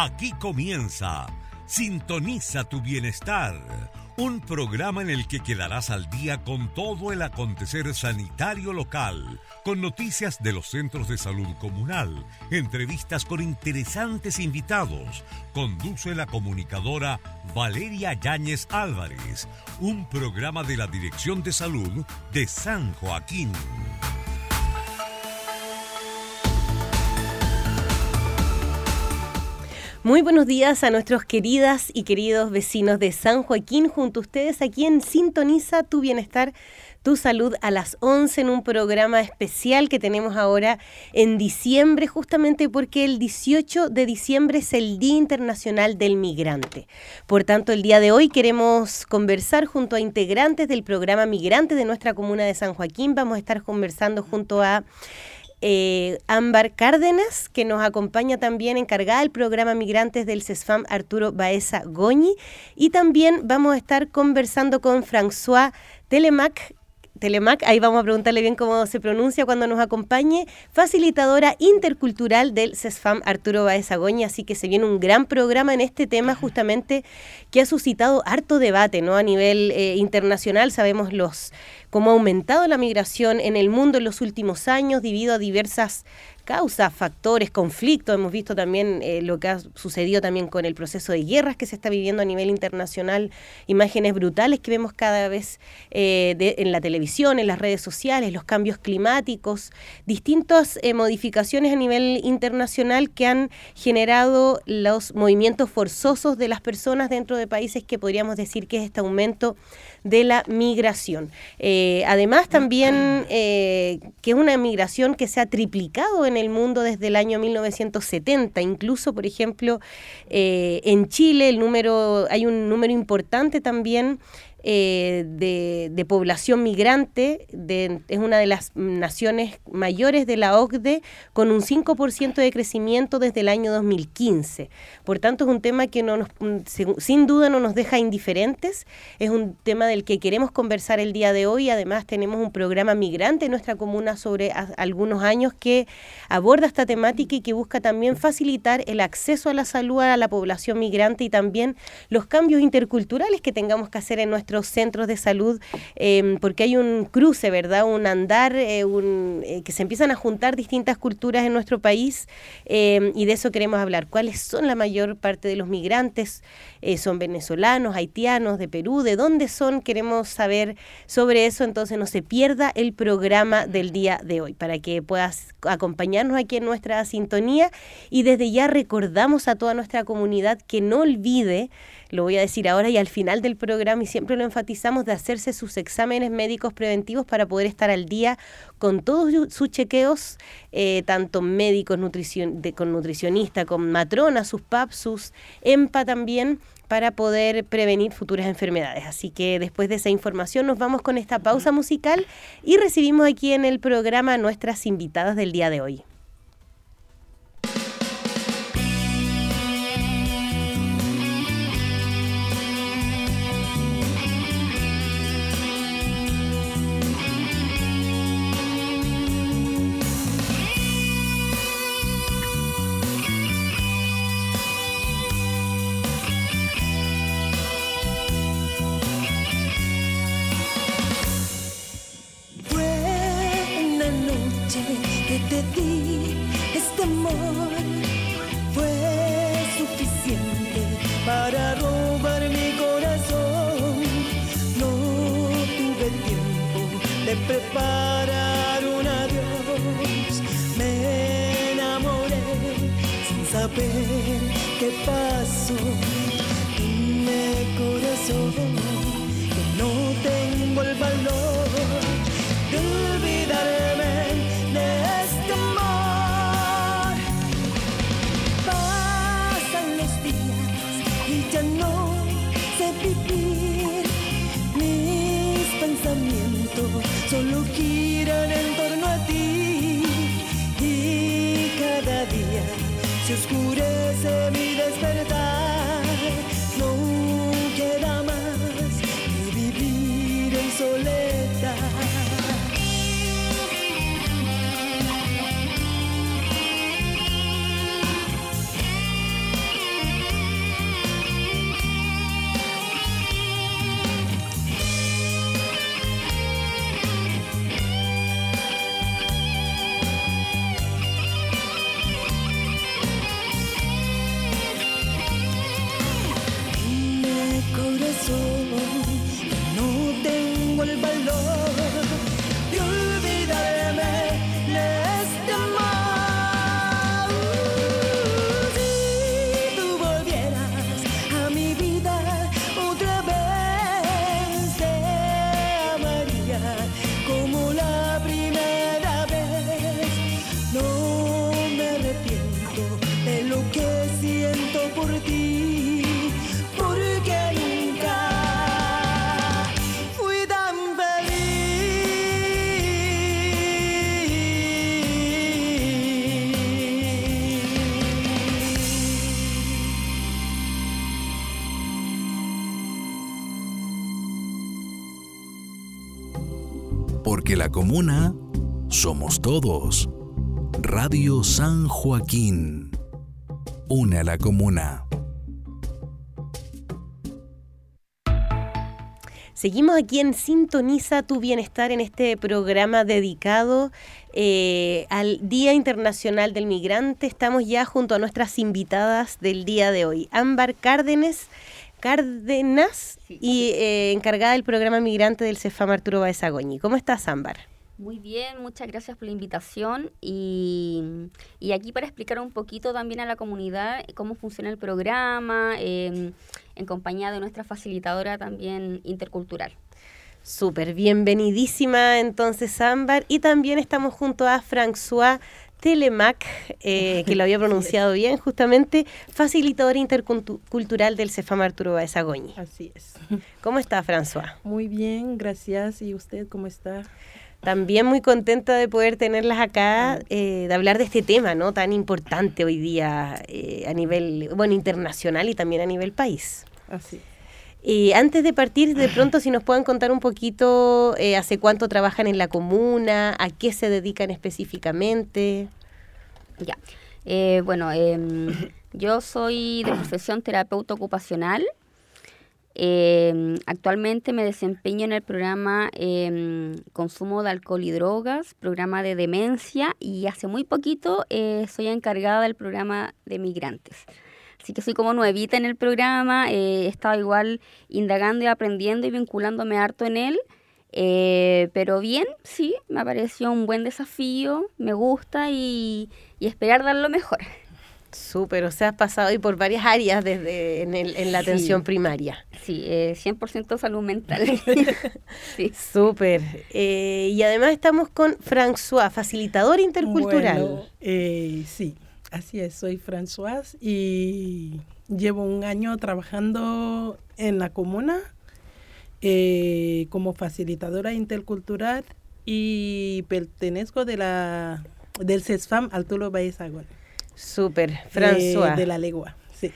Aquí comienza Sintoniza tu bienestar, un programa en el que quedarás al día con todo el acontecer sanitario local, con noticias de los centros de salud comunal, entrevistas con interesantes invitados. Conduce la comunicadora Valeria Yáñez Álvarez, un programa de la Dirección de Salud de San Joaquín. Muy buenos días a nuestros queridas y queridos vecinos de San Joaquín, junto a ustedes aquí en Sintoniza tu Bienestar, tu Salud a las 11 en un programa especial que tenemos ahora en diciembre, justamente porque el 18 de diciembre es el Día Internacional del Migrante. Por tanto, el día de hoy queremos conversar junto a integrantes del programa Migrante de nuestra comuna de San Joaquín. Vamos a estar conversando junto a eh, Ámbar Cárdenas, que nos acompaña también encargada del programa Migrantes del CESFAM Arturo Baeza Goñi. Y también vamos a estar conversando con François Telemac, Telemac, ahí vamos a preguntarle bien cómo se pronuncia cuando nos acompañe, facilitadora intercultural del CESFAM Arturo Baez Agoña, así que se viene un gran programa en este tema justamente que ha suscitado harto debate ¿no? a nivel eh, internacional. Sabemos los cómo ha aumentado la migración en el mundo en los últimos años debido a diversas causas, factores, conflictos. Hemos visto también eh, lo que ha sucedido también con el proceso de guerras que se está viviendo a nivel internacional, imágenes brutales que vemos cada vez eh, en la televisión, en las redes sociales, los cambios climáticos, distintas eh, modificaciones a nivel internacional que han generado los movimientos forzosos de las personas dentro de países que podríamos decir que es este aumento de la migración. además también que es una migración que se ha triplicado en el mundo desde el año 1970. Incluso, por ejemplo, eh, en Chile el número, hay un número importante también eh, de, población migrante, es una de las naciones mayores de la OCDE, con un 5% de crecimiento desde el año 2015. Por tanto, es un tema que no nos, sin duda no nos deja indiferentes, es un tema del que queremos conversar el día de hoy. Además, tenemos un programa migrante en nuestra comuna sobre algunos años que aborda esta temática y que busca también facilitar el acceso a la salud a la población migrante y también los cambios interculturales que tengamos que hacer en nuestra centros de salud, em, porque hay un cruce, ¿verdad? Un andar, eh, un, eh, que se empiezan a juntar distintas culturas en nuestro país em, y de eso queremos hablar. ¿Cuáles son la mayor parte de los migrantes? Eh, ¿Son venezolanos, haitianos, de Perú? ¿De dónde son? Queremos saber sobre eso, entonces no se pierda el programa del día de hoy para que puedas acompañarnos aquí en nuestra sintonía y desde ya recordamos a toda nuestra comunidad que no olvide lo voy a decir ahora y al final del programa y siempre lo enfatizamos de hacerse sus exámenes médicos preventivos para poder estar al día con todos sus chequeos, eh, tanto médicos, nutricion, de, con nutricionista, con matrona, sus PAP, sus EMPA también, para poder prevenir futuras enfermedades. Así que después de esa información nos vamos con esta pausa musical y recibimos aquí en el programa nuestras invitadas del día de hoy. Qué pasó. Dime corazón que no tengo el valor comuna, somos todos. Radio San Joaquín. Une a la comuna. Seguimos aquí en Sintoniza tu Bienestar en este programa dedicado eh, al Día Internacional del Migrante. Estamos ya junto a nuestras invitadas del día de hoy. Ámbar Cárdenas, y eh, encargada del programa migrante del Cefam Arturo Baezagoñi. ¿Cómo estás, Ámbar? Muy bien, muchas gracias por la invitación y, y, aquí para explicar un poquito también a la comunidad cómo funciona el programa em, en compañía de nuestra facilitadora también intercultural. Súper, bienvenidísima entonces Ámbar y también estamos junto a François Telemac, eh, que lo había pronunciado bien, justamente facilitador intercultural del Cefam Arturo Baezagoñi. Así es. ¿Cómo está, François? Muy bien, gracias. ¿Y usted cómo está? También muy contenta de poder tenerlas acá, eh, de hablar de este tema no tan importante hoy día eh, a nivel bueno internacional y también a nivel país. Así. Y antes de partir, de pronto, si nos pueden contar un poquito eh, hace cuánto trabajan en la comuna, a qué se dedican específicamente. Ya. bueno, em, yo soy de profesión terapeuta ocupacional. Eh, actualmente me desempeño en el programa eh, Consumo de Alcohol y Drogas, programa de demencia, y hace muy poquito eh, soy encargada del programa de migrantes. Así que soy como nuevita en el programa, eh, he estado igual indagando y aprendiendo y vinculándome harto en él. Eh, pero bien, sí, me pareció un buen desafío, me gusta y, y esperar dar lo mejor. Súper, o sea, has pasado ahí por varias áreas desde en, el, en la atención primaria. Sí, eh, 100% salud mental. sí. Súper. Eh, y además estamos con François, facilitador intercultural. Bueno, eh, sí, así es, soy François y llevo un año trabajando en la comuna eh, como facilitadora intercultural y pertenezco de la, del CESFAM Arturo Baezagón. Súper, François. De, de, la legua, sí.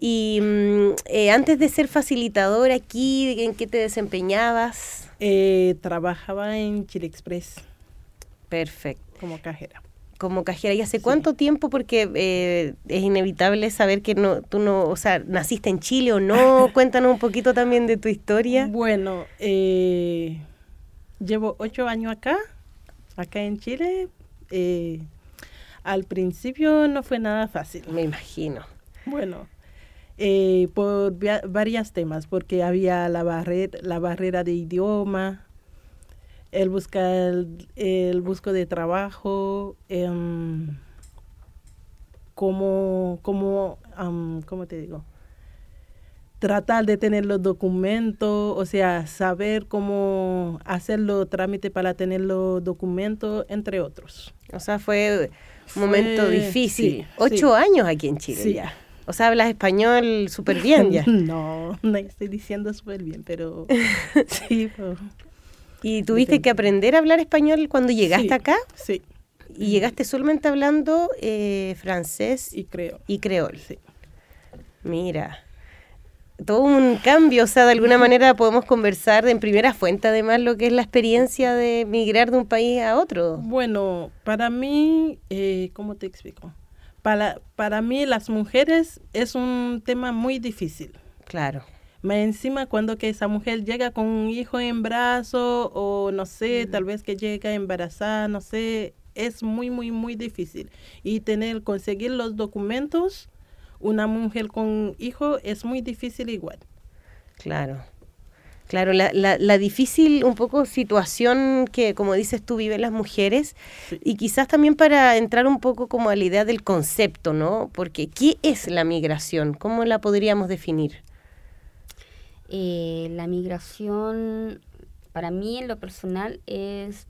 Y mm, eh, antes de ser facilitador aquí, ¿en qué te desempeñabas? Eh, trabajaba en Chile Express. Perfecto. Como cajera. Como cajera. ¿Y hace sí. cuánto tiempo? Porque eh, es inevitable saber que no, tú no, o sea, naciste en Chile o no. Cuéntanos un poquito también de tu historia. Bueno, eh, llevo ocho años acá, acá en Chile. Eh, al principio no fue nada fácil. Me imagino. Bueno, eh, por varios temas, porque había la, barrer la barrera de idioma, el buscar el, el busco de trabajo, eh, cómo, cómo, um, ¿cómo te digo? tratar de tener los documentos, o sea, saber cómo hacer los trámites para tener los documentos, entre otros. O sea, fue un momento fue, difícil. Sí, Ocho sí. años aquí en Chile sí. ya. O sea, hablas español súper bien ya. no, no estoy diciendo súper bien, pero sí. Pero... ¿Y tuviste que aprender a hablar español cuando llegaste acá? Sí. ¿Y llegaste solamente hablando eh, francés? Y creol. Y creol. Sí. Mira todo un cambio, o sea, de alguna manera podemos conversar en primera fuente además lo que es la experiencia de migrar de un país a otro. Bueno, para mí, eh, ¿cómo te explico? Para, para mí las mujeres es un tema muy difícil. Claro. Más encima cuando que esa mujer llega con un hijo en brazo o no sé, mm. tal vez que llega embarazada, no sé, es muy, muy, muy difícil. Y tener, conseguir los documentos una mujer con hijo es muy difícil igual. Claro. Claro, la, la, la, difícil un poco situación que, como dices tú, viven las mujeres sí. y quizás también para entrar un poco como a la idea del concepto, ¿no? Porque, ¿qué es la migración? ¿Cómo la podríamos definir? Eh, la migración, para mí en lo personal, es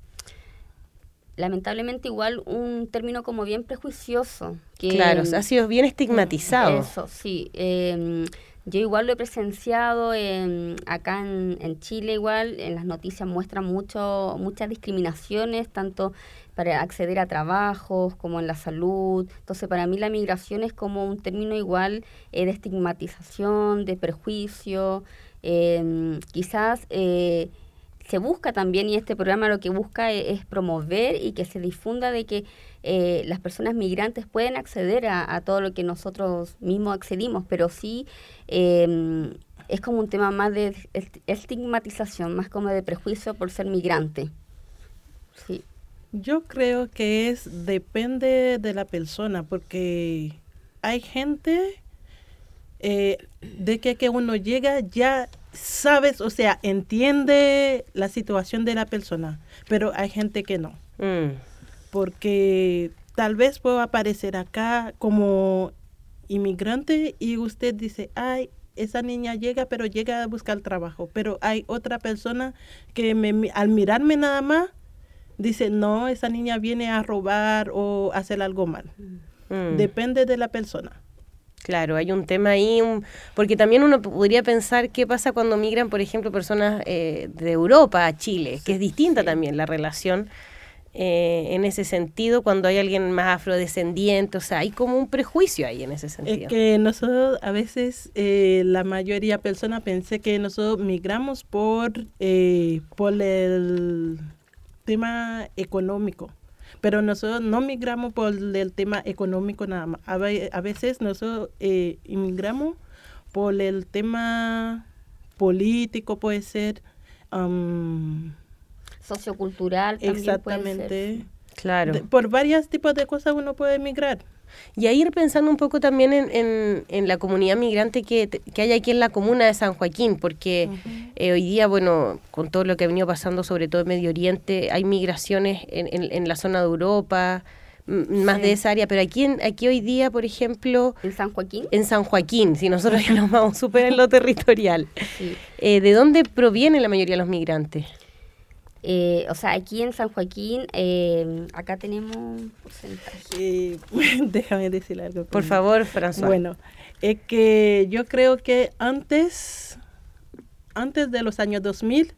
lamentablemente igual un término como bien prejuicioso. Que, claro, ha sido bien estigmatizado. Eso, sí. Eh, yo igual lo he presenciado en, acá en, en, Chile igual, en las noticias muestran mucho, muchas discriminaciones, tanto para acceder a trabajos como en la salud. Entonces para mí la migración es como un término igual eh, de estigmatización, de prejuicio, eh, quizás se busca también, y este programa lo que busca e- es, promover y que se difunda de que eh, las personas migrantes pueden acceder a, a, todo lo que nosotros mismos accedimos, pero sí eh, es como un tema más de estigmatización, más como de prejuicio por ser migrante. Sí. Yo creo que es depende de la persona, porque hay gente eh, de que, que uno llega ya sabes, o sea, entiende la situación de la persona, pero hay gente que no. Mm. Porque tal vez puedo aparecer acá como inmigrante y usted dice, ay, esa niña llega, pero llega a buscar trabajo. Pero hay otra persona que me, al mirarme nada más dice, no, esa niña viene a robar o hacer algo mal. Mm. Depende de la persona. Claro, hay un tema ahí, porque también uno podría pensar qué pasa cuando migran, por ejemplo, personas eh, de Europa a Chile, que es distinta también la relación eh, en ese sentido cuando hay alguien más afrodescendiente, o sea, hay como un prejuicio ahí en ese sentido. Es que nosotros a veces, eh, la mayoría de personas pensé que nosotros migramos por, por el tema económico. Pero nosotros no migramos por el tema económico nada más. A, veces nosotros eh, inmigramos por el tema político, puede ser. Sociocultural también Exactamente. Claro. por varios tipos de cosas uno puede emigrar. Y a ir pensando un poco también en, en, la comunidad migrante que, que, hay aquí en la comuna de San Joaquín, porque eh, hoy día, bueno, con todo lo que ha venido pasando, sobre todo en Medio Oriente, hay migraciones en, en, la zona de Europa, más de esa área, pero aquí, en, aquí hoy día, por ejemplo... ¿En San Joaquín? En San Joaquín, si nosotros ya nos vamos súper en lo territorial. Eh, ¿De dónde proviene la mayoría de los migrantes? Eh, o sea, aquí en San Joaquín, eh, acá tenemos un porcentaje. Eh, déjame decir algo. Por favor, François. Bueno, es que yo creo que antes, antes de los años 2000,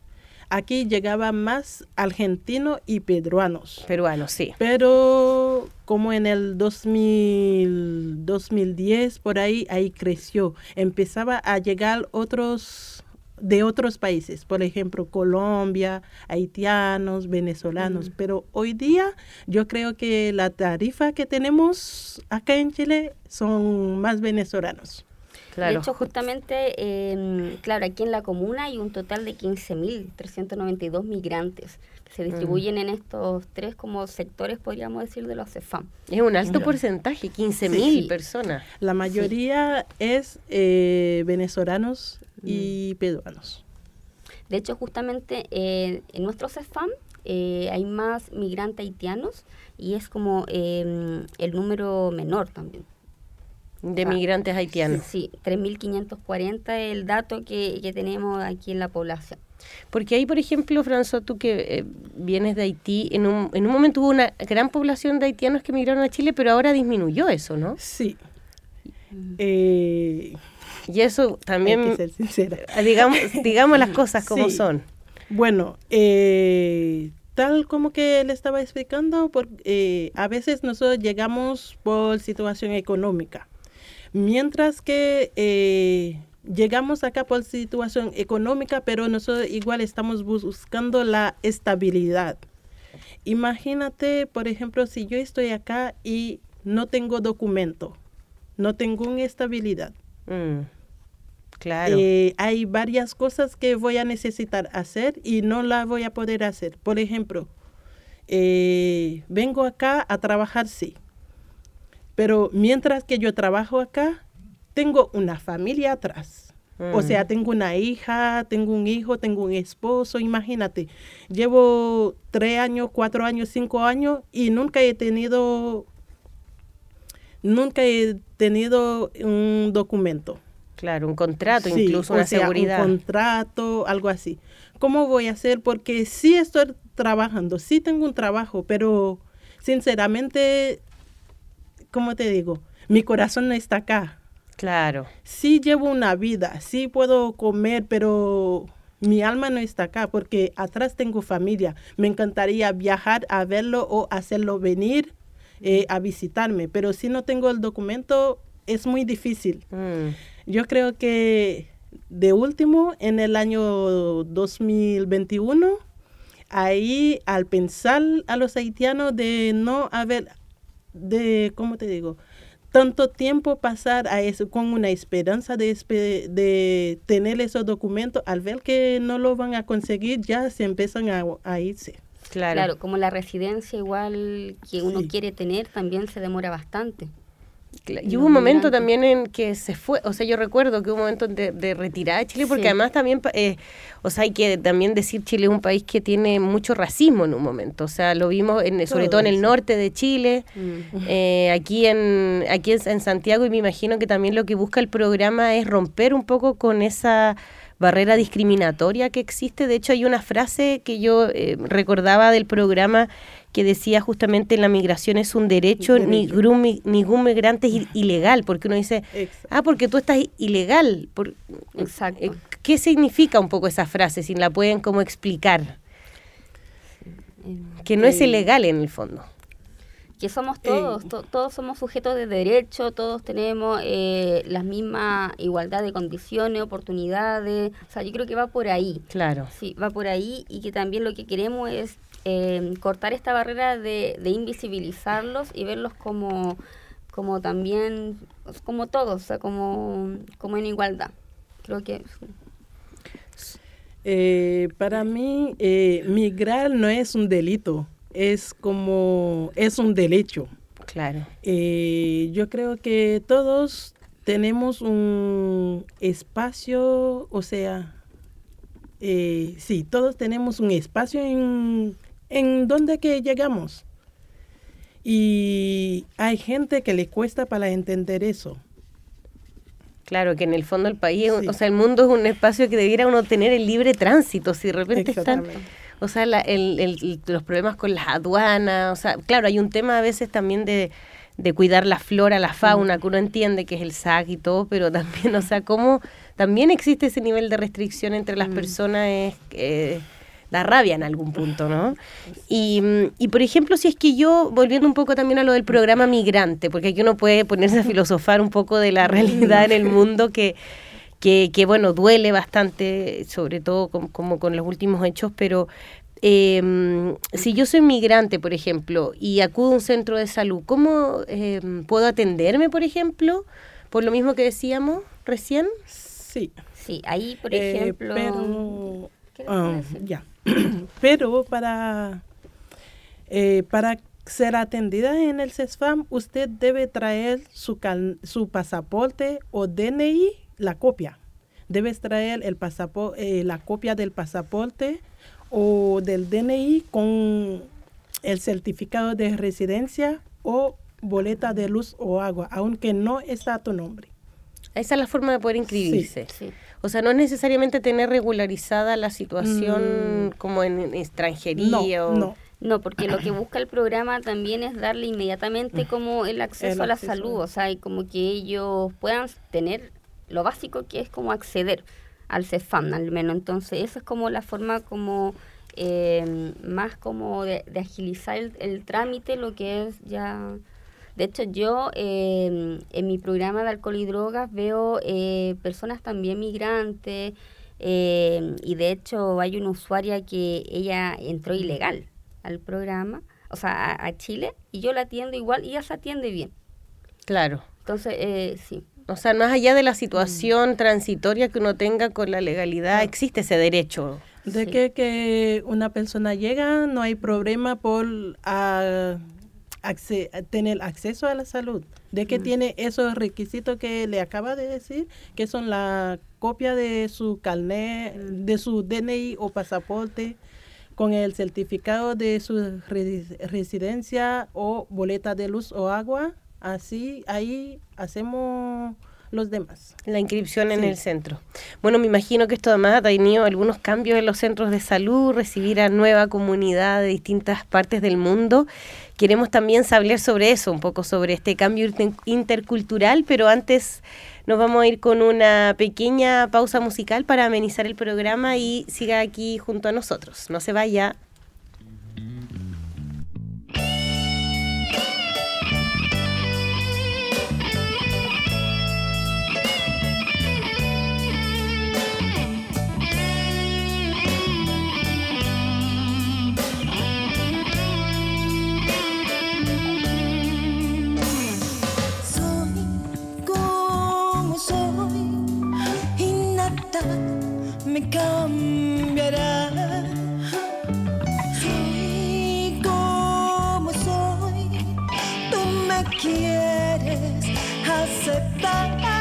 aquí llegaba más argentinos y peruanos. Peruanos, sí. Pero como en el 2000, 2010, por ahí, ahí creció. Empezaba a llegar otros de otros países, por ejemplo, Colombia, haitianos, venezolanos, pero hoy día yo creo que la tarifa que tenemos acá en Chile son más venezolanos. Claro. De hecho, justamente, em, claro, aquí en la comuna hay un total de 15.392 migrantes que se distribuyen en estos tres como sectores, podríamos decir, de los CEFAM. Es un alto porcentaje, 15.000 personas. La mayoría es eh, venezolanos y peruanos. De hecho, justamente eh, en nuestro CEFAM eh, hay más migrantes haitianos y es como em, el número menor también. De migrantes haitianos. Sí, 3.540 es el dato que, que, tenemos aquí en la población. Porque ahí, por ejemplo, François, tú que eh, vienes de Haití, en un, en un momento hubo una gran población de haitianos que migraron a Chile, pero ahora disminuyó eso, ¿no? Sí. Eh, y eso también, ah, Digamos, digamos las cosas como son. Bueno, eh, tal como que le estaba explicando, por, eh, a veces nosotros llegamos por situación económica, mientras que eh, llegamos acá por situación económica, pero nosotros igual estamos buscando la estabilidad. Imagínate, por ejemplo, si yo estoy acá y no tengo documento, no tengo una estabilidad. Mm. Claro. Eh, hay varias cosas que voy a necesitar hacer y no las voy a poder hacer. Por ejemplo, eh, vengo acá a trabajar, sí. Pero mientras que yo trabajo acá, tengo una familia atrás. O mm. sea, tengo una hija, tengo un hijo, tengo un esposo, imagínate. Llevo tres años, cuatro años, cinco años y nunca he tenido, nunca he tenido un documento. Claro, un contrato, incluso una seguridad. Un contrato, algo así. ¿Cómo voy a hacer? Porque sí estoy trabajando, sí tengo un trabajo, pero sinceramente, ¿cómo te digo? Mi corazón no está acá. Claro. Sí llevo una vida, sí puedo comer, pero mi alma no está acá porque atrás tengo familia. Me encantaría viajar a verlo o hacerlo venir eh, a visitarme, pero si no tengo el documento es muy difícil. Mm. Yo creo que de último, en el año 2021, ahí al pensar a los haitianos de no haber, de, ¿cómo te digo? Tanto tiempo pasar a eso con una esperanza de, tener esos documentos, al ver que no lo van a conseguir, ya se empiezan a, a irse. Claro. Claro, como la residencia igual que uno Sí. quiere tener también se demora bastante. Y hubo un momento también en que se fue, o sea, yo recuerdo que hubo un momento de, de retirada de Chile, porque Sí. además también, eh, o sea, hay que también decir Chile es un país que tiene mucho racismo en un momento, o sea, lo vimos en, sobre todo en el norte de Chile, Mm. eh, aquí en aquí en, en Santiago y me imagino que también lo que busca el programa es romper un poco con esa barrera discriminatoria que existe. De hecho, hay una frase que yo eh, recordaba del programa que decía justamente la migración es un derecho, ni Derecho. ningún, mi- ningún migrante es ilegal, porque uno dice, Exacto. ah, porque tú estás ilegal. Por, Exacto. eh, ¿Qué significa un poco esa frase, si la pueden como explicar? Que no es Eh, ilegal en el fondo. que somos todos, to- todos somos sujetos de derecho, todos tenemos eh, la misma igualdad de condiciones, oportunidades, o sea, yo creo que va por ahí. Claro. Sí, va por ahí y que también lo que queremos es eh, cortar esta barrera de, de invisibilizarlos y verlos como, como también, como todos, o sea, como, como en igualdad. Creo que Eh, para mí, eh, migrar no es un delito, es como, es un derecho. Claro. Eh, yo creo que todos tenemos un espacio, o sea, eh, sí, todos tenemos un espacio en, en donde que llegamos. Y hay gente que le cuesta para entender eso. Claro, que en el fondo el país, Sí. o sea, el mundo es un espacio que debiera uno tener el libre tránsito. Si de repente están, o sea, la- el- el- los problemas con las aduanas, o sea, claro, hay un tema a veces también de, de cuidar la flora, la fauna, que uno entiende que es el SAC y todo, pero también, o sea, cómo también existe ese nivel de restricción entre las personas, es, eh, da rabia en algún punto, ¿no? Y, y, por ejemplo, si es que yo, volviendo un poco también a lo del programa migrante, porque aquí uno puede ponerse a filosofar un poco de la realidad en el mundo que, que, que, bueno, duele bastante, sobre todo con- como con los últimos hechos, pero eh, si yo soy migrante, por ejemplo, y acudo a un centro de salud, ¿cómo eh, puedo atenderme, por ejemplo? Por lo mismo que decíamos recién. Sí. sí, ahí, por Eh, ejemplo... pero, ¿Qué ah, decir? ya. pero para, eh, para ser atendida en el CESFAM, usted debe traer su, cal- su pasaporte o DNI, la copia. Debes traer el pasapo- eh, la copia del pasaporte o del DNI con el certificado de residencia o boleta de luz o agua, aunque no está a tu nombre. Esa es la forma de poder inscribirse. Sí. O sea, no es necesariamente tener regularizada la situación como en, en extranjería No, o... no. No, porque lo que busca el programa también es darle inmediatamente como el acceso El a la acceso. salud, o sea, y como que ellos puedan tener lo básico que es como acceder al CEFAM al menos. Entonces, esa es como la forma como eh, más como de, de agilizar el, el trámite, lo que es ya... De hecho, yo eh, en mi programa de alcohol y drogas veo eh, personas también migrantes eh, y de hecho hay una usuaria que ella entró ilegal al programa, o sea, a, a Chile, y yo la atiendo igual y ella se atiende bien. Claro. Entonces, eh, sí. O sea, más allá de la situación transitoria que uno tenga con la legalidad, existe ese derecho. De Sí. que, que una persona llega, no hay problema por ah, acce- tener acceso a la salud. De que tiene esos requisitos que le acaba de decir, que son la copia de su carnet, de su DNI o pasaporte, con el certificado de su resi- residencia o boleta de luz o agua. Así, ahí hacemos los demás. La inscripción en el centro. Bueno, me imagino que esto además ha tenido algunos cambios en los centros de salud, recibir a nueva comunidad de distintas partes del mundo. Queremos también saber sobre eso, un poco sobre este cambio inter- intercultural, pero antes nos vamos a ir con una pequeña pausa musical para amenizar el programa y siga aquí junto a nosotros. No se vaya. me cambiará. Si como soy, tú me quieres aceptar.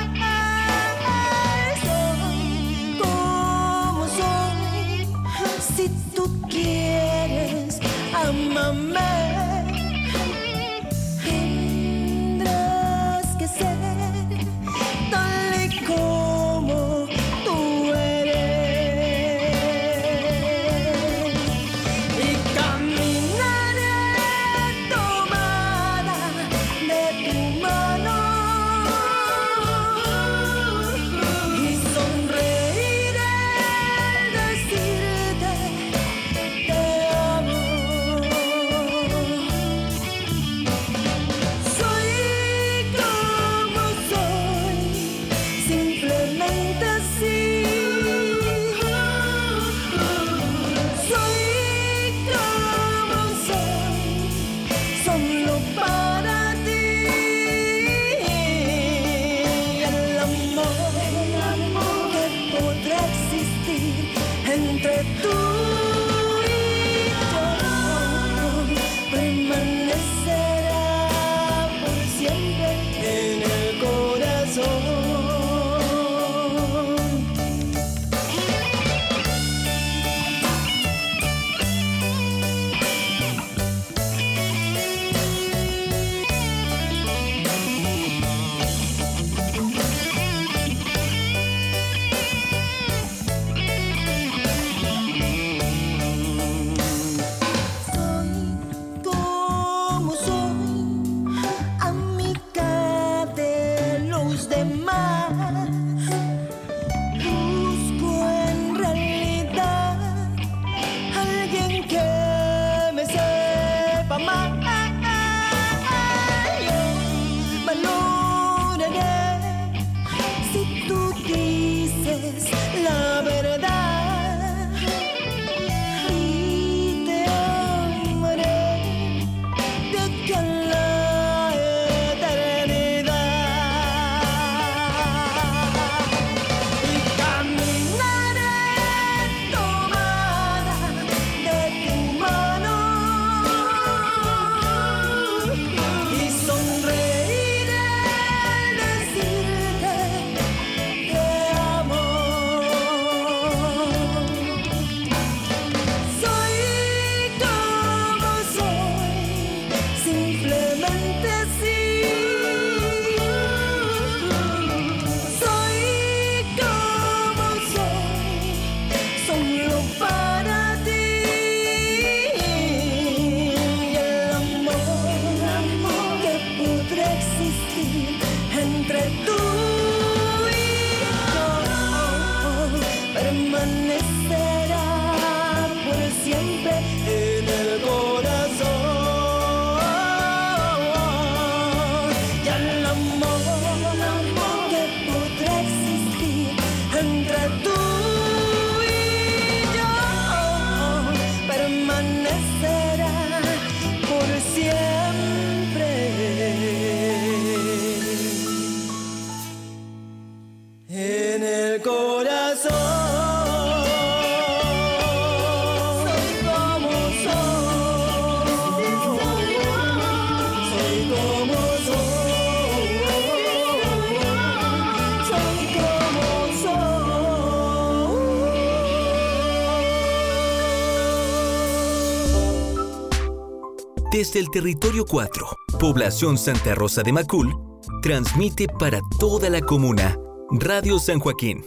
Desde el Territorio 4, Población Santa Rosa de Macul, transmite para toda la comuna Radio San Joaquín.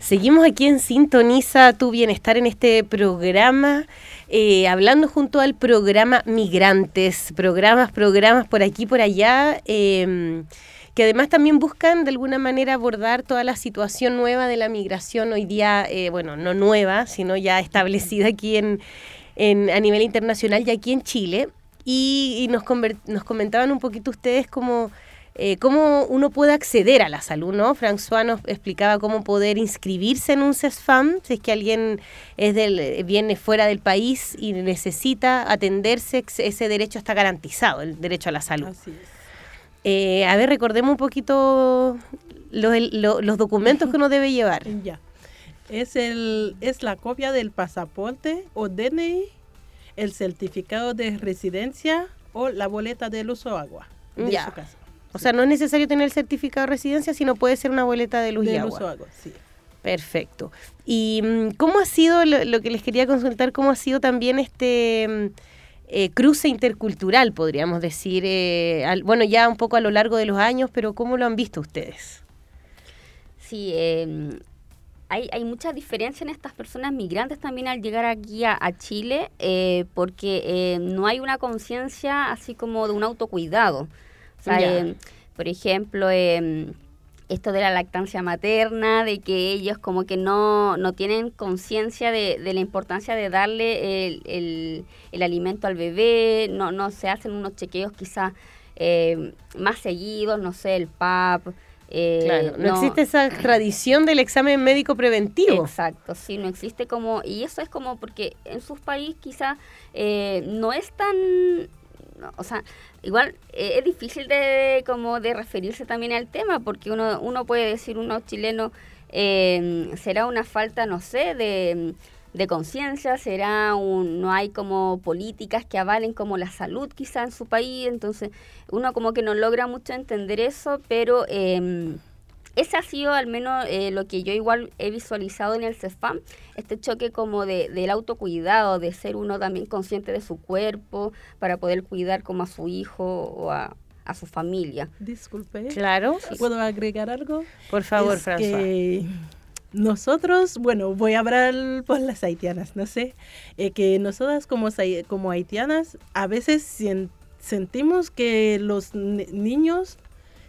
Seguimos aquí en Sintoniza tu Bienestar en este programa, eh, hablando junto al programa Migrantes, programas, programas por aquí, por allá, eh, que además también buscan de alguna manera abordar toda la situación nueva de la migración hoy día, eh, bueno, no nueva, sino ya establecida aquí en, en, a nivel internacional y aquí en Chile. Y, y nos, nos comentaban un poquito ustedes cómo eh, cómo uno puede acceder a la salud, ¿no? François nos explicaba cómo poder inscribirse en un CESFAM, si es que alguien es del, viene fuera del país y necesita atenderse, ese derecho está garantizado, el derecho a la salud. Así es. Eh, a ver, recordemos un poquito los, el- lo- los documentos que uno debe llevar. Ya. Es, el, es la copia del pasaporte o DNI el certificado de residencia o la boleta del uso agua de Ya. su casa. O sea, no es necesario tener el certificado de residencia, sino puede ser una boleta de luz y Del agua. uso agua, sí. Perfecto. ¿Y mm, cómo ha sido, lo, lo que les quería consultar, cómo ha sido también este mm, eh, cruce intercultural, podríamos decir? eh, al- bueno, ya un poco a lo largo de los años, pero ¿cómo lo han visto ustedes? Sí, eh, hay, hay mucha diferencia en estas personas migrantes también al llegar aquí a, a Chile, eh, porque eh, no hay una conciencia así como de un autocuidado. O sea, Ya. eh, por ejemplo, esto de la lactancia materna, de que ellos como que no, no tienen conciencia de, de la importancia de darle el, el- el alimento al bebé, no, no se hacen unos chequeos quizás eh, más seguidos, no sé, el PAP. eh, Claro, no, existe esa tradición del examen médico preventivo. Exacto, sí, no existe como, y eso es como porque en sus países quizás eh, no es tan, o sea, igual eh, es difícil de como de referirse también al tema porque uno, uno puede decir, uno chileno, eh, será una falta, no sé, de, de conciencia, será un, no hay como políticas que avalen como la salud quizá en su país, entonces uno como que no logra mucho entender eso, pero... em, ese ha sido al menos eh, lo que yo igual he visualizado en el CEFAM, este choque como de, del autocuidado, de ser uno también consciente de su cuerpo para poder cuidar como a su hijo o a, a su familia. Disculpe. Claro, ¿Puedo agregar algo? por favor, Es François. que nosotros, bueno, voy a hablar por las haitianas, no sé, eh, que nosotras como, como haitianas a veces sentimos que los ni- niños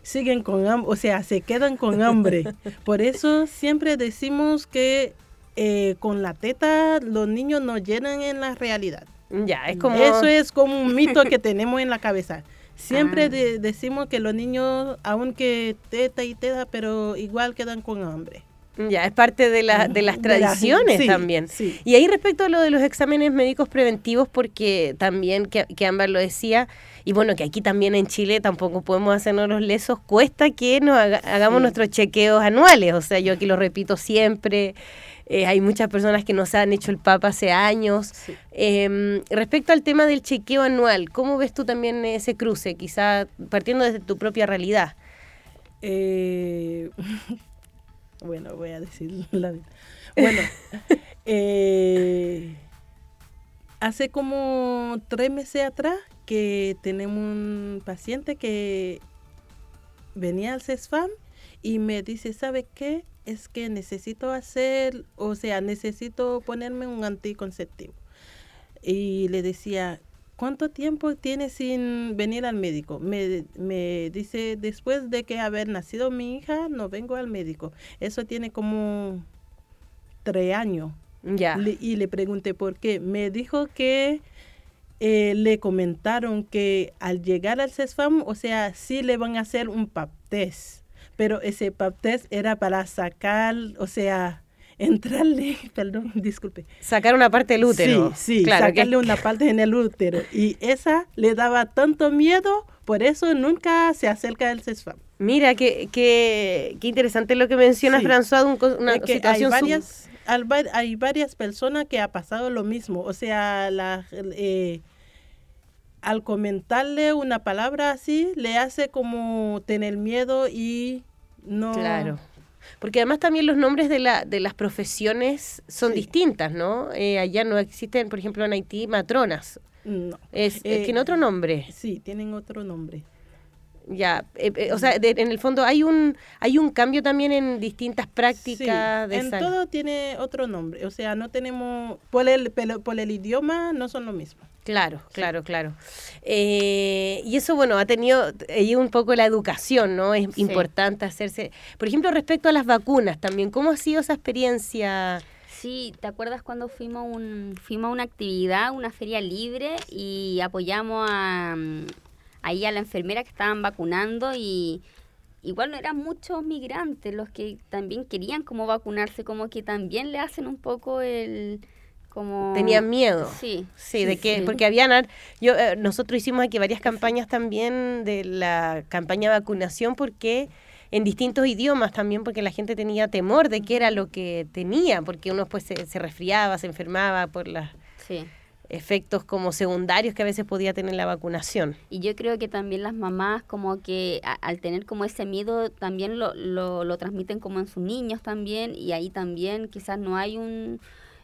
siguen con hambre, o sea, se quedan con hambre. Por eso siempre decimos que eh, con la teta los niños no llenan en la realidad. Ya, es como... Eso es como un mito que tenemos en la cabeza. Siempre Ah. de- decimos que los niños, aunque teta y teta, pero igual quedan con hambre. Ya, es parte de, la, de las De la- tradiciones sí, también. sí. Y ahí respecto a lo de los exámenes médicos preventivos, porque también, que, que Ámbar lo decía, y bueno, que aquí también en Chile tampoco podemos hacernos los lesos, cuesta que nos haga- hagamos Sí. nuestros chequeos anuales. O sea, yo aquí lo repito siempre. eh, hay muchas personas que no se han hecho el PAP hace años. Eh, respecto al tema del chequeo anual, ¿cómo ves tú también ese cruce? Quizá partiendo desde tu propia realidad. Eh, bueno, voy a decir la verdad. Bueno, eh, hace como tres meses atrás que tenemos un paciente que venía al CESFAM y me dice, ¿sabe qué? Es que necesito hacer, o sea, necesito ponerme un anticonceptivo. Y le decía, ¿cuánto tiempo tiene sin venir al médico? Me, me dice, después de que haber nacido mi hija, no vengo al médico. Eso tiene como tres años. Ya. Le- y le pregunté por qué. Me dijo que eh, le comentaron que al llegar al CESFAM, o sea, sí le van a hacer un PAP test, pero ese PAP test era para sacar, o sea, entrarle, perdón, disculpe. Sacar una parte del útero. Sí, sí, claro, que- sacarle una parte en el útero. Y esa le daba tanto miedo, por eso nunca se acerca al CESFAM. Mira, qué, qué, qué interesante lo que menciona Sí. François, un una que hay situación sub- varias, hay varias personas que ha pasado lo mismo. O sea, la, eh, al comentarle una palabra así, le hace como tener miedo y no... Claro. Porque además también los nombres de, la, de las profesiones son Sí. distintas, ¿no? Eh, allá no existen, por ejemplo, en Haití, matronas. No. Es, es- Eh, tiene otro nombre. Sí, tienen otro nombre. Ya, eh, eh, o sea, de- en el fondo hay un hay un cambio también en distintas prácticas Sí, de en sal- todo tiene otro nombre. O sea, no tenemos... Por el, pelo- por el idioma no son lo mismo. Claro, claro, claro. Eh, y eso, bueno, ha tenido ahí un poco la educación, ¿no? Es Sí. importante hacerse. Por ejemplo, respecto a las vacunas también, ¿cómo ha sido esa experiencia? Sí, ¿te acuerdas cuando fuimos, un, fuimos a una actividad, una feria libre y apoyamos a, ahí a la enfermera que estaban vacunando y igual no eran muchos migrantes los que también querían como vacunarse, como que también le hacen un poco el... como Tenían miedo. Sí. Sí, de que, sí. porque habían, yo, eh, nosotros hicimos aquí varias campañas también de la campaña de vacunación porque en distintos idiomas también porque la gente tenía temor de qué era lo que tenía, porque uno pues se, se resfriaba, se enfermaba por las Sí. Efectos como secundarios que a veces podía tener la vacunación. Y yo creo que también las mamás como que a- al tener como ese miedo también lo, lo, lo transmiten como en sus niños también y ahí también quizás no hay un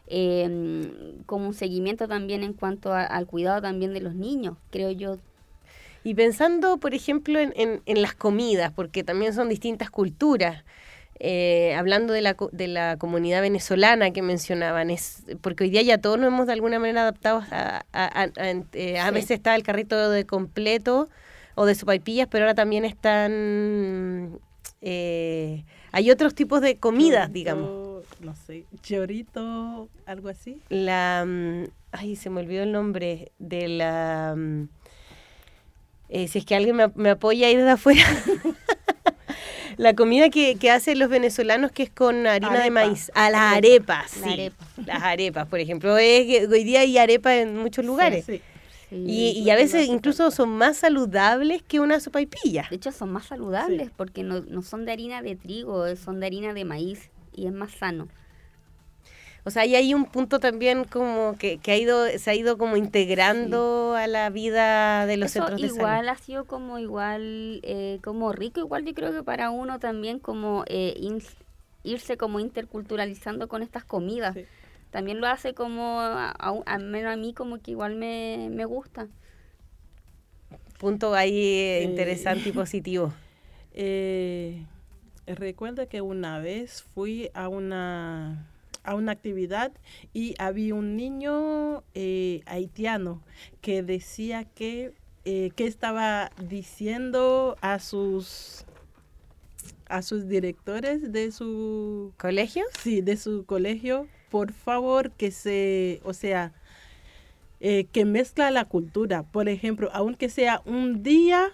eh, como un seguimiento también en cuanto a- al cuidado también de los niños, creo yo. Y pensando, por ejemplo, en, en- en las comidas, porque también son distintas culturas. Eh, hablando de la, de la comunidad venezolana que mencionaban, es porque hoy día ya todos nos hemos de alguna manera adaptado a, a, a- a- eh, a Sí. veces está el carrito de completo o de sopaipillas, pero ahora también están eh, hay otros tipos de comidas, Chorito, digamos. No sé, chorito, algo así. La mm, ay, se me olvidó el nombre de la mm, eh, si es que alguien me, me apoya ahí desde afuera. La comida que, que hacen los venezolanos que es con harina de Arepa. maíz. A las arepas, La arepa. Las arepas, por ejemplo. Es que hoy día hay arepas en muchos lugares. Sí, Sí. Y, y a veces incluso son más saludables que una sopaipilla. De hecho son más saludables porque no, no son de harina de trigo, son de harina de maíz y es más sano. O sea, ahí hay un punto también como que, que ha ido, se ha ido como integrando a la vida de los Eso centros de igual salud. ha sido como igual, eh, como rico, igual yo creo que para uno también como eh, ins- irse como interculturalizando con estas comidas. Sí. También lo hace como, al menos a mí como que igual me, me gusta. Punto ahí eh, Eh, interesante y positivo. Eh, recuerdo que una vez fui a una a una actividad y había un niño eh, haitiano que decía que eh, que estaba diciendo a sus a sus directores de su ¿Colegio? sí de su colegio por favor que se o sea eh, que mezcla la cultura por ejemplo aunque sea un día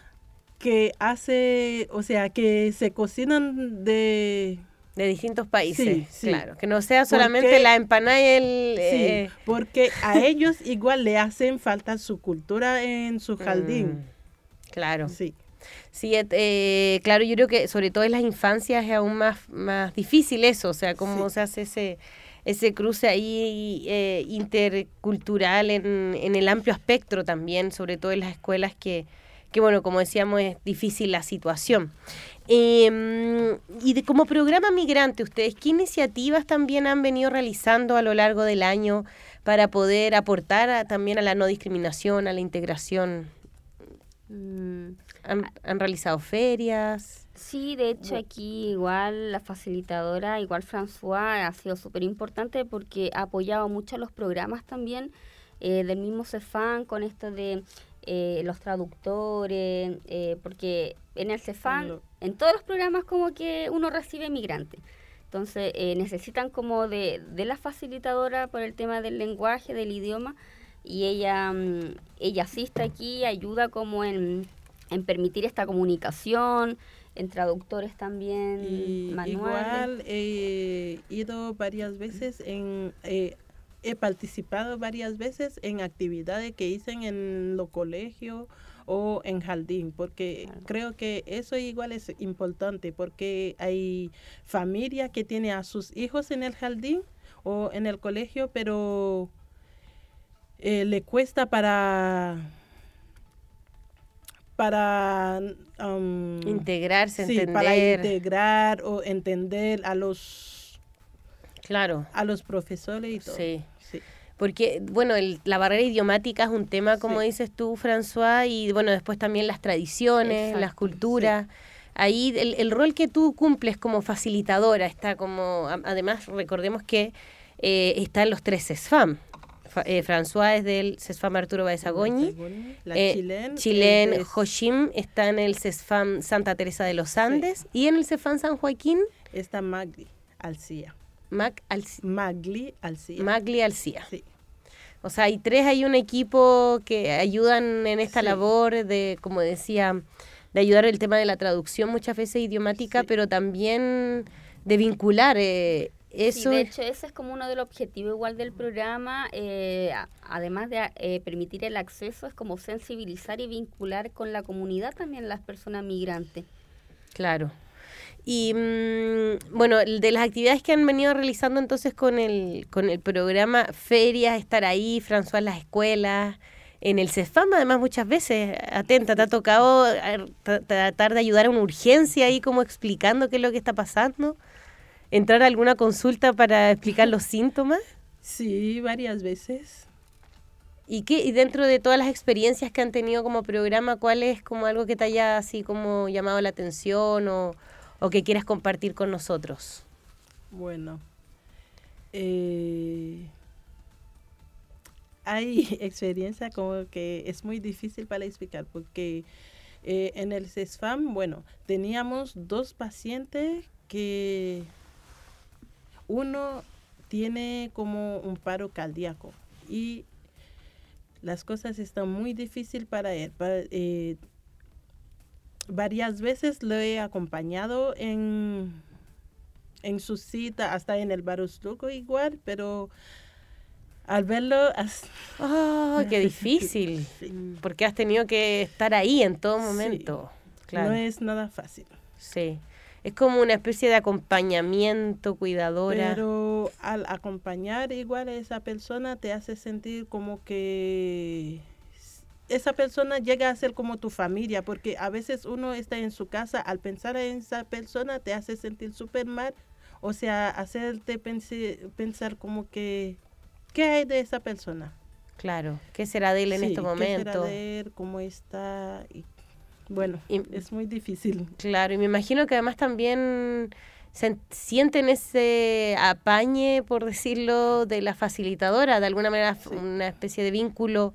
que hace o sea que se cocinan de De distintos países, Sí, sí. claro. Que no sea solamente Porque- la empanada y el... sí eh, porque a ellos igual le hacen falta su cultura en su jardín mm, claro. sí Sí, et- eh, claro, yo creo que sobre todo en las infancias es aún más, más difícil eso, o sea, cómo Sí. se hace ese, ese cruce ahí eh, intercultural en, en el amplio espectro también, sobre todo en las escuelas que, que bueno, como decíamos, es difícil la situación. Eh, y de, como programa migrante, ¿ustedes qué iniciativas también han venido realizando a lo largo del año para poder aportar a- también a la no discriminación, a la integración? Mm, ¿Han, han realizado ferias? Sí, de hecho aquí igual la facilitadora, igual François, ha sido súper importante porque ha apoyado mucho los programas también eh, del mismo CEFAN con esto de eh, los traductores, eh, porque en el CEFAN, en todos los programas como que uno recibe migrante. Entonces eh, necesitan como de, de la facilitadora por el tema del lenguaje, del idioma, y ella, mm, ella asiste aquí, ayuda como en, en permitir esta comunicación, en traductores también, Y manuales. igual he ido varias veces en, eh, he participado varias veces en actividades que hice en los colegios o en jardín, porque Claro. creo que eso igual es importante, porque hay familias que tienen a sus hijos en el jardín o en el colegio, pero eh, le cuesta para para um, Integrarse, Sí, para integrar o entender a los Claro, a los profesores y todo. sí. Porque, bueno, el- la barrera idiomática es un tema, como Sí. dices tú, François, y bueno, después también las tradiciones, Exacto, las culturas. Ahí el, el rol que tú cumples como facilitadora está como, además recordemos que eh, están los tres CESFAM. Fa- eh, François es del CESFAM Arturo Baezagoñi, La eh, Chilén. Chilén es Hoshim está en el CESFAM Santa Teresa de los Andes y en el CESFAM San Joaquín, Está Magli Alcía. Mac Alci- Magli Alcía. Magli Alcía. Sí. O sea, hay tres, hay un equipo que ayudan en esta Sí. labor de, como decía, de ayudar el tema de la traducción muchas veces idiomática, Sí. pero también de vincular eh, Sí, eso. de hecho, ese es como uno de los objetivos igual del programa, eh, además de eh, permitir el acceso, es como sensibilizar y vincular con la comunidad también las personas migrantes. Claro. Y mm, bueno, de las actividades que han venido realizando entonces con el, con el programa Ferias, estar ahí, François, las escuelas, en el CEFAM además muchas veces, atenta, te ha tocado eh, tra- tratar de ayudar a una urgencia ahí como explicando qué es lo que está pasando, entrar a alguna consulta para explicar los síntomas. Sí, varias veces. ¿Y qué, y dentro de todas las experiencias que han tenido como programa, cuál es como algo que te haya así como llamado la atención o, o que quieras compartir con nosotros? Bueno, eh, hay experiencia como que es muy difícil para explicar porque eh, en el CESFAM, bueno, teníamos dos pacientes que uno tiene como un paro cardíaco y las cosas están muy difíciles para él. Eh, varias veces lo he acompañado en, en su cita, hasta en el Barusluco igual, pero al verlo, as- ¡Oh, qué difícil! Sí. Porque has tenido que estar ahí en todo Sí. momento. Claro. no es nada fácil. Sí. Es como una especie de acompañamiento, cuidadora. Pero al acompañar igual a esa persona te hace sentir como que esa persona llega a ser como tu familia, porque a veces uno está en su casa, al pensar en esa persona te hace sentir súper mal, o sea, hacerte pense- pensar como que, ¿qué hay de esa persona? Claro. ¿Qué será de él en Sí, este ¿qué será momento? de él? ¿Cómo está? Y, bueno, Y- es muy difícil. Claro, y me imagino que además también se sienten ese apañe, por decirlo, de la facilitadora, de alguna manera Sí. una especie de vínculo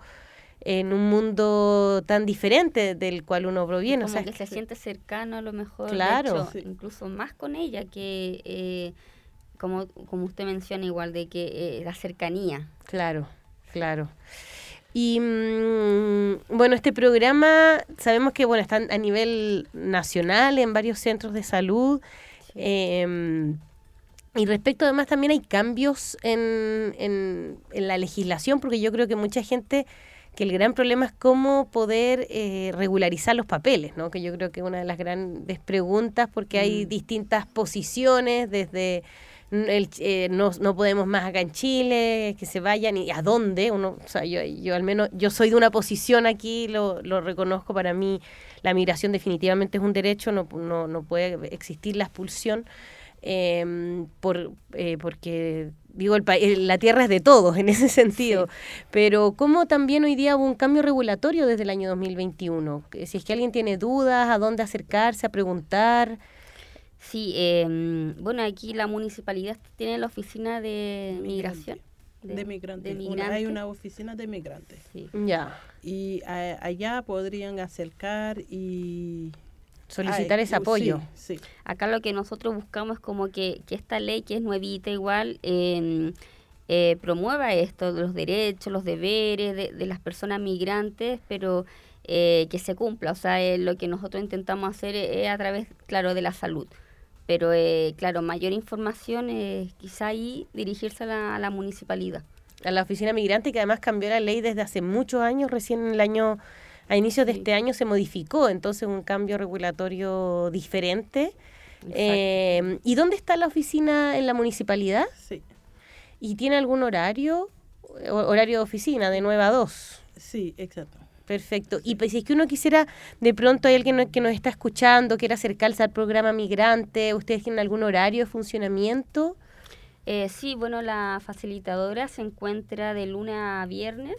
en un mundo tan diferente del cual uno proviene. O como sea, que se siente cercano a lo mejor, de Claro. hecho, Sí. incluso más con ella que, eh, como, como usted menciona igual, de que eh, la cercanía. Claro, claro. Y mm, bueno, este programa sabemos que bueno está a nivel nacional en varios centros de salud. em, y respecto además también hay cambios en, en, en la legislación, porque yo creo que mucha gente, que el gran problema es cómo poder eh, regularizar los papeles, ¿no? que yo creo que es una de las grandes preguntas, porque hay Mm. distintas posiciones desde n- el, eh, no, no podemos más acá en Chile, que se vayan y a dónde. Uno, o sea, yo, yo al menos, yo soy de una posición aquí, lo, lo reconozco, para mí la migración definitivamente es un derecho, no, no, no puede existir la expulsión, eh, por, eh, porque digo, el, la tierra es de todos en ese sentido, pero como también hoy día hubo un cambio regulatorio desde el año 2021, Que si es que alguien tiene dudas, a dónde acercarse, a preguntar. Sí, eh, bueno, aquí la municipalidad tiene la oficina de Migrante. migración. De, migrantes. de Una- hay una oficina de migrantes. Sí. Ya, Y a- allá podrían acercar y... solicitar Ay, ese uh, apoyo. Sí, sí. Acá lo que nosotros buscamos es como que, que esta ley, que es nuevita igual, eh, eh, promueva esto, los derechos, los deberes de, de las personas migrantes, pero eh, que se cumpla. O sea, eh, lo que nosotros intentamos hacer es, es a través, claro, de la salud. Pero, eh, claro, mayor información es quizá ahí dirigirse a la, a la municipalidad. a la oficina migrante que además cambió la ley desde hace muchos años, recién en el año, a inicios de Sí. este año se modificó, entonces un cambio regulatorio diferente. Eh, ¿Y dónde está la oficina en la municipalidad? Sí, ¿Y tiene algún horario? Horario de oficina, de 9 a 2. sí, exacto. Perfecto. Y pues, si es que uno quisiera, de pronto hay alguien no- que nos está escuchando, quiere acercarse al programa migrante, ¿ustedes tienen algún horario de funcionamiento? Eh, sí, bueno, la facilitadora se encuentra de lunes a viernes.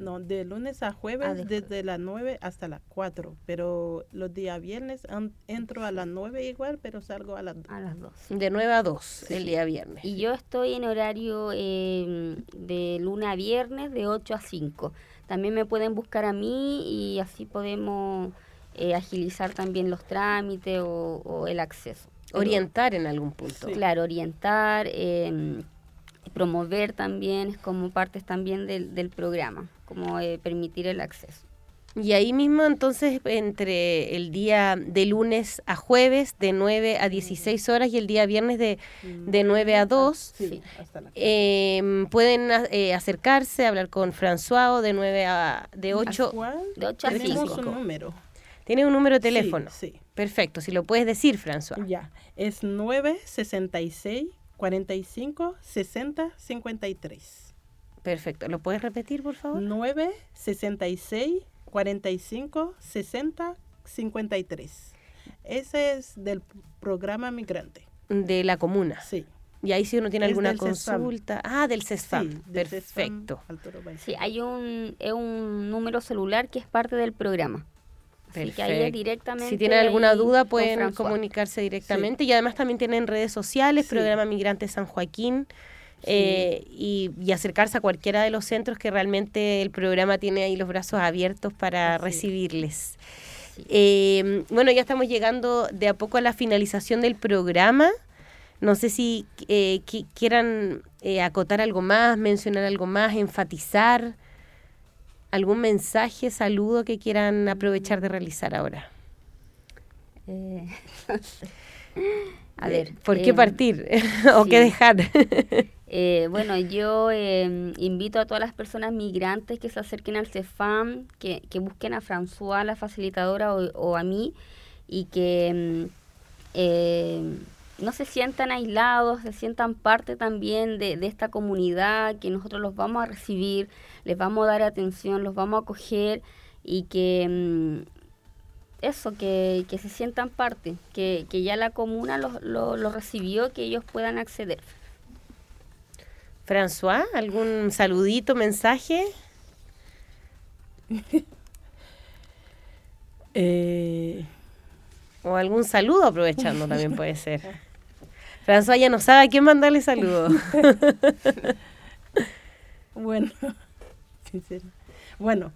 No, de lunes a jueves, Ah, de jueves. desde las 9 hasta las 4. Pero los días viernes an- entro a las 9 igual, pero salgo a las 2. A las 2. De 9 a 2 el día viernes. Y yo estoy en horario eh, de lunes a viernes de 8 a 5. También me pueden buscar a mí y así podemos eh, agilizar también los trámites o, o el acceso. Pero, Orientar en algún punto. Sí. Claro, orientar, eh, promover también es como partes también del, del programa, como eh, permitir el acceso. Y ahí mismo entonces entre el día de lunes a jueves de 9 a 16 horas y el día viernes de, de 9 a 2 Sí, hasta las eh, pueden eh, acercarse, hablar con François de 9 a de 8. ¿Cuál? De 8 a Tenemos 5. un número. Tiene un número de teléfono. Sí, sí. Perfecto, si lo puedes decir, François. Ya, es 966 45 60 53. Perfecto, ¿lo puedes repetir, por favor? 966 45 60 53. Ese es del programa migrante. De la comuna. Sí. Y ahí si uno tiene Es alguna del CESFAM. consulta. Ah, del CESFAM. Sí, del CESFAM Perfecto. Valls. Sí, hay un, es un número celular que es parte del programa. Así que ahí es Perfecto. directamente. Si tienen alguna duda pueden comunicarse directamente y además también tienen redes sociales, Sí. Programa Migrante San Joaquín eh, y, y acercarse a cualquiera de los centros que realmente el programa tiene ahí los brazos abiertos para recibirles. Eh, bueno, ya estamos llegando de a poco a la finalización del programa. No sé si eh, qui- quieran eh, acotar algo más, mencionar algo más, enfatizar algún mensaje, saludo que quieran aprovechar de realizar ahora. Eh, a ver. ¿Por qué eh, partir o qué dejar? Eh, bueno, yo eh, invito a todas las personas migrantes que se acerquen al CEFAM, que, que busquen a François, la facilitadora, o, o a mí, y que mm, eh, no se sientan aislados, se sientan parte también de, de esta comunidad, que nosotros los vamos a recibir, les vamos a dar atención, los vamos a acoger y que mm, eso, que, que se sientan parte, que, que ya la comuna los lo, lo recibió, que ellos puedan acceder. François, ¿algún saludito, mensaje? Eh, O algún saludo aprovechando también puede ser. François ya no sabe a quién mandarle saludos. bueno, sincero. Bueno,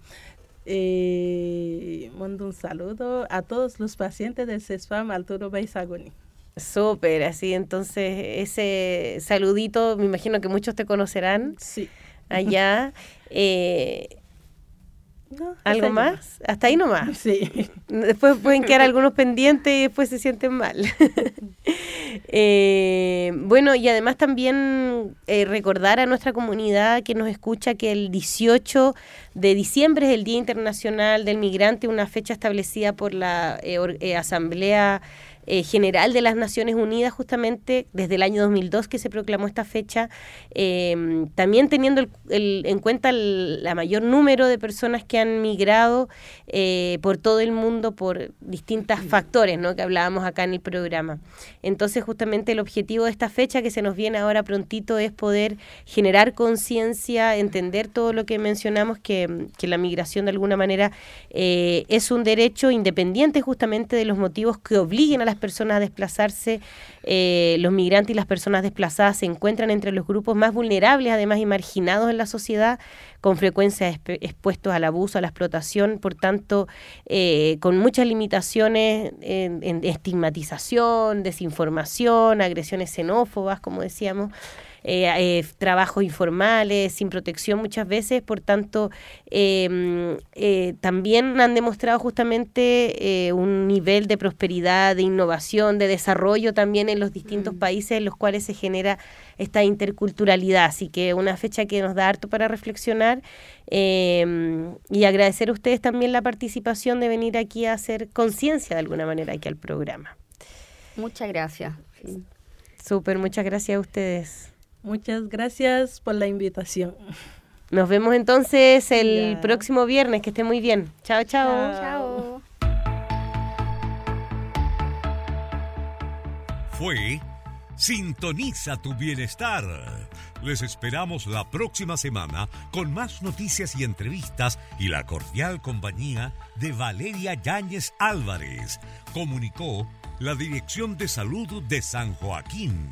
eh, mando un saludo a todos los pacientes del CESFAM Arturo Baisagoni. Súper, así entonces ese saludito, me imagino que muchos te conocerán Sí. allá. Eh, No, ¿Algo más? Hasta ahí nomás. Sí. Después pueden quedar algunos pendientes y después se sienten mal. Eh, bueno, y además también eh, recordar a nuestra comunidad que nos escucha que el 18 de diciembre es el Día Internacional del Migrante, una fecha establecida por la eh, Asamblea eh, General de las Naciones Unidas, justamente desde el año 2002 que se proclamó esta fecha, eh, también teniendo el- el- en cuenta el la mayor número de personas que han migrado eh, por todo el mundo por distintos factores ¿no? que hablábamos acá en el programa. Entonces, justamente el objetivo de esta fecha que se nos viene ahora prontito es poder generar conciencia, entender todo lo que mencionamos, que, que la migración de alguna manera eh, es un derecho independiente justamente de los motivos que obliguen a las personas a desplazarse. Eh, los migrantes y las personas desplazadas se encuentran entre los grupos más vulnerables, además, y marginados en la sociedad, con frecuencia expuestos al abuso, a la explotación, por tanto, eh, con muchas limitaciones en, en estigmatización, desinformación, agresiones xenófobas, como decíamos. Eh, eh, trabajos informales, sin protección muchas veces, por tanto, eh, eh, también han demostrado justamente eh, un nivel de prosperidad, de innovación, de desarrollo también en los distintos países en los cuales se genera esta interculturalidad. Así que una fecha que nos da harto para reflexionar eh, y agradecer a ustedes también la participación de venir aquí a hacer conciencia de alguna manera aquí al programa. Muchas gracias. Súper, muchas gracias a ustedes. Muchas gracias por la invitación. Nos vemos entonces el próximo viernes. Que esté muy bien. Chao, chao. Chao. Fue Sintoniza tu bienestar. Les esperamos la próxima semana con más noticias y entrevistas y la cordial compañía de Valeria Yáñez Álvarez. Comunicó la Dirección de Salud de San Joaquín.